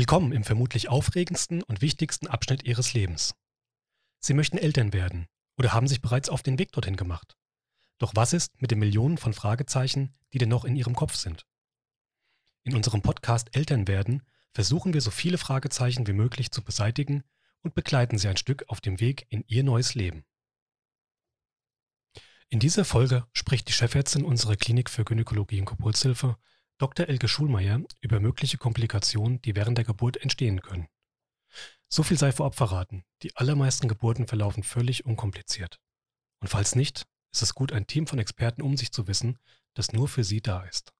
Willkommen im vermutlich aufregendsten und wichtigsten Abschnitt Ihres Lebens. Sie möchten Eltern werden oder haben sich bereits auf den Weg dorthin gemacht. Doch was ist mit den Millionen von Fragezeichen, die denn noch in Ihrem Kopf sind? In unserem Podcast Eltern werden versuchen wir so viele Fragezeichen wie möglich zu beseitigen und begleiten Sie ein Stück auf dem Weg in Ihr neues Leben. In dieser Folge spricht die Chefärztin unserer Klinik für Gynäkologie und Geburtshilfe, Dr. Elke Schulmeier, über mögliche Komplikationen, die während der Geburt entstehen können. So viel sei vorab verraten, die allermeisten Geburten verlaufen völlig unkompliziert. Und falls nicht, ist es gut, ein Team von Experten um sich zu wissen, das nur für Sie da ist.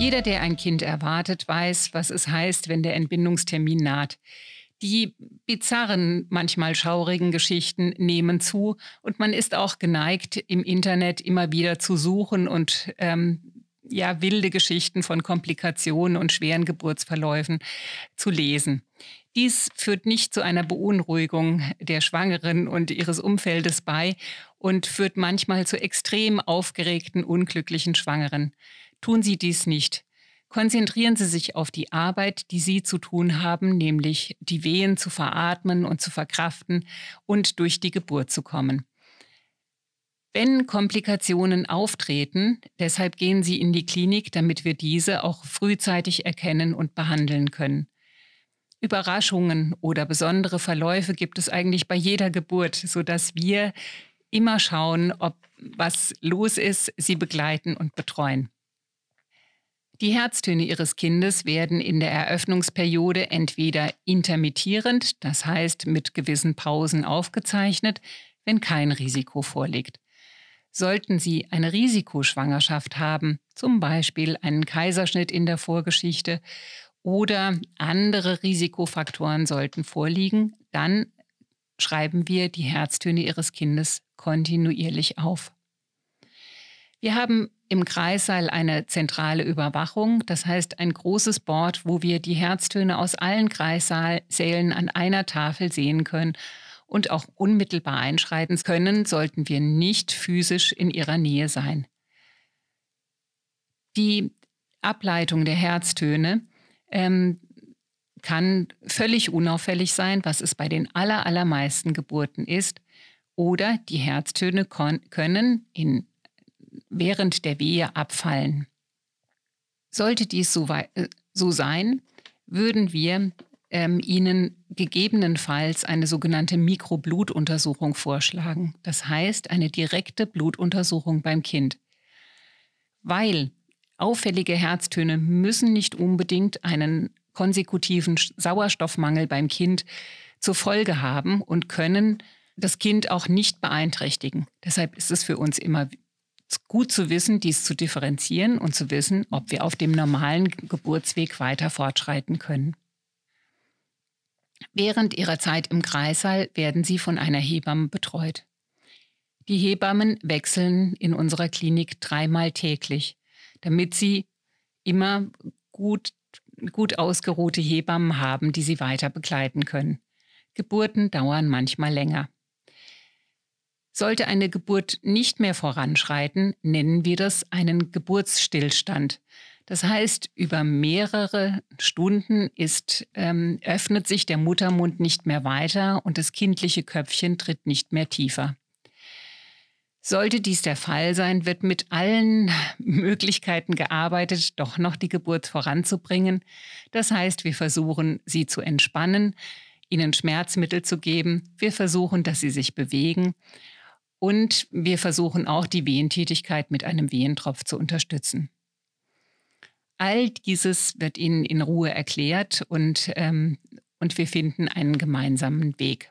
Jeder, der ein Kind erwartet, weiß, was es heißt, wenn der Entbindungstermin naht. Die bizarren, manchmal schaurigen Geschichten nehmen zu und man ist auch geneigt, im Internet immer wieder zu suchen und ähm, ja, wilde Geschichten von Komplikationen und schweren Geburtsverläufen zu lesen. Dies führt nicht zu einer Beunruhigung der Schwangeren und ihres Umfeldes bei und führt manchmal zu extrem aufgeregten, unglücklichen Schwangeren. Tun Sie dies nicht. Konzentrieren Sie sich auf die Arbeit, die Sie zu tun haben, nämlich die Wehen zu veratmen und zu verkraften und durch die Geburt zu kommen. Wenn Komplikationen auftreten, deshalb gehen Sie in die Klinik, damit wir diese auch frühzeitig erkennen und behandeln können. Überraschungen oder besondere Verläufe gibt es eigentlich bei jeder Geburt, sodass wir immer schauen, ob was los ist, sie begleiten und betreuen. Die Herztöne Ihres Kindes werden in der Eröffnungsperiode entweder intermittierend, das heißt mit gewissen Pausen aufgezeichnet, wenn kein Risiko vorliegt. Sollten Sie eine Risikoschwangerschaft haben, zum Beispiel einen Kaiserschnitt in der Vorgeschichte oder andere Risikofaktoren sollten vorliegen, dann schreiben wir die Herztöne Ihres Kindes kontinuierlich auf. Wir haben im Kreissaal eine zentrale Überwachung, das heißt ein großes Board, wo wir die Herztöne aus allen Kreissälen an einer Tafel sehen können und auch unmittelbar einschreiten können, sollten wir nicht physisch in ihrer Nähe sein. Die Ableitung der Herztöne ähm, kann völlig unauffällig sein, was es bei den allermeisten Geburten ist, oder die Herztöne können in während der Wehe abfallen. Sollte dies so, äh, so sein, würden wir ähm, Ihnen gegebenenfalls eine sogenannte Mikroblutuntersuchung vorschlagen. Das heißt eine direkte Blutuntersuchung beim Kind. Weil auffällige Herztöne müssen nicht unbedingt einen konsekutiven Sauerstoffmangel beim Kind zur Folge haben und können das Kind auch nicht beeinträchtigen. Deshalb ist es für uns immer gut zu wissen, dies zu differenzieren und zu wissen, ob wir auf dem normalen Geburtsweg weiter fortschreiten können. Während ihrer Zeit im Kreissaal werden sie von einer Hebamme betreut. Die Hebammen wechseln in unserer Klinik dreimal täglich, damit sie immer gut, gut ausgeruhte Hebammen haben, die sie weiter begleiten können. Geburten dauern manchmal länger. Sollte eine Geburt nicht mehr voranschreiten, nennen wir das einen Geburtsstillstand. Das heißt, über mehrere Stunden ist, ähm, öffnet sich der Muttermund nicht mehr weiter und das kindliche Köpfchen tritt nicht mehr tiefer. Sollte dies der Fall sein, wird mit allen Möglichkeiten gearbeitet, doch noch die Geburt voranzubringen. Das heißt, wir versuchen, sie zu entspannen, ihnen Schmerzmittel zu geben. Wir versuchen, dass sie sich bewegen. Und wir versuchen auch die Wehentätigkeit mit einem Wehentropf zu unterstützen. All dieses wird Ihnen in Ruhe erklärt und, ähm, und wir finden einen gemeinsamen Weg.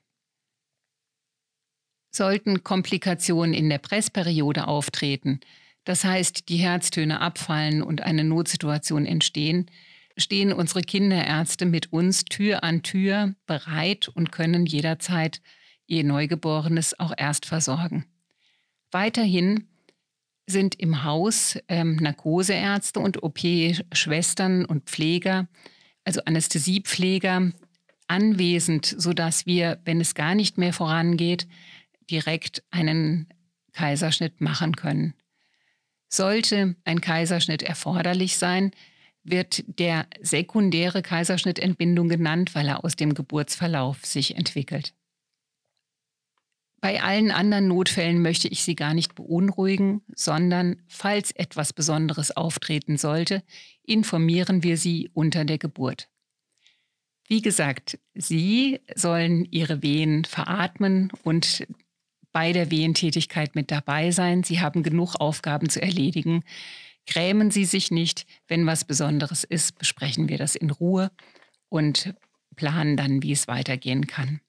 Sollten Komplikationen in der Pressperiode auftreten, das heißt die Herztöne abfallen und eine Notsituation entstehen, stehen unsere Kinderärzte mit uns Tür an Tür bereit und können jederzeit ihr Neugeborenes auch erst versorgen. Weiterhin sind im Haus ähm, Narkoseärzte und OP-Schwestern und Pfleger, also Anästhesiepfleger, anwesend, sodass wir, wenn es gar nicht mehr vorangeht, direkt einen Kaiserschnitt machen können. Sollte ein Kaiserschnitt erforderlich sein, wird der sekundäre Kaiserschnittentbindung genannt, weil er aus dem Geburtsverlauf sich entwickelt. Bei allen anderen Notfällen möchte ich Sie gar nicht beunruhigen, sondern falls etwas Besonderes auftreten sollte, informieren wir Sie unter der Geburt. Wie gesagt, Sie sollen Ihre Wehen veratmen und bei der Wehentätigkeit mit dabei sein. Sie haben genug Aufgaben zu erledigen. Grämen Sie sich nicht. Wenn was Besonderes ist, besprechen wir das in Ruhe und planen dann, wie es weitergehen kann.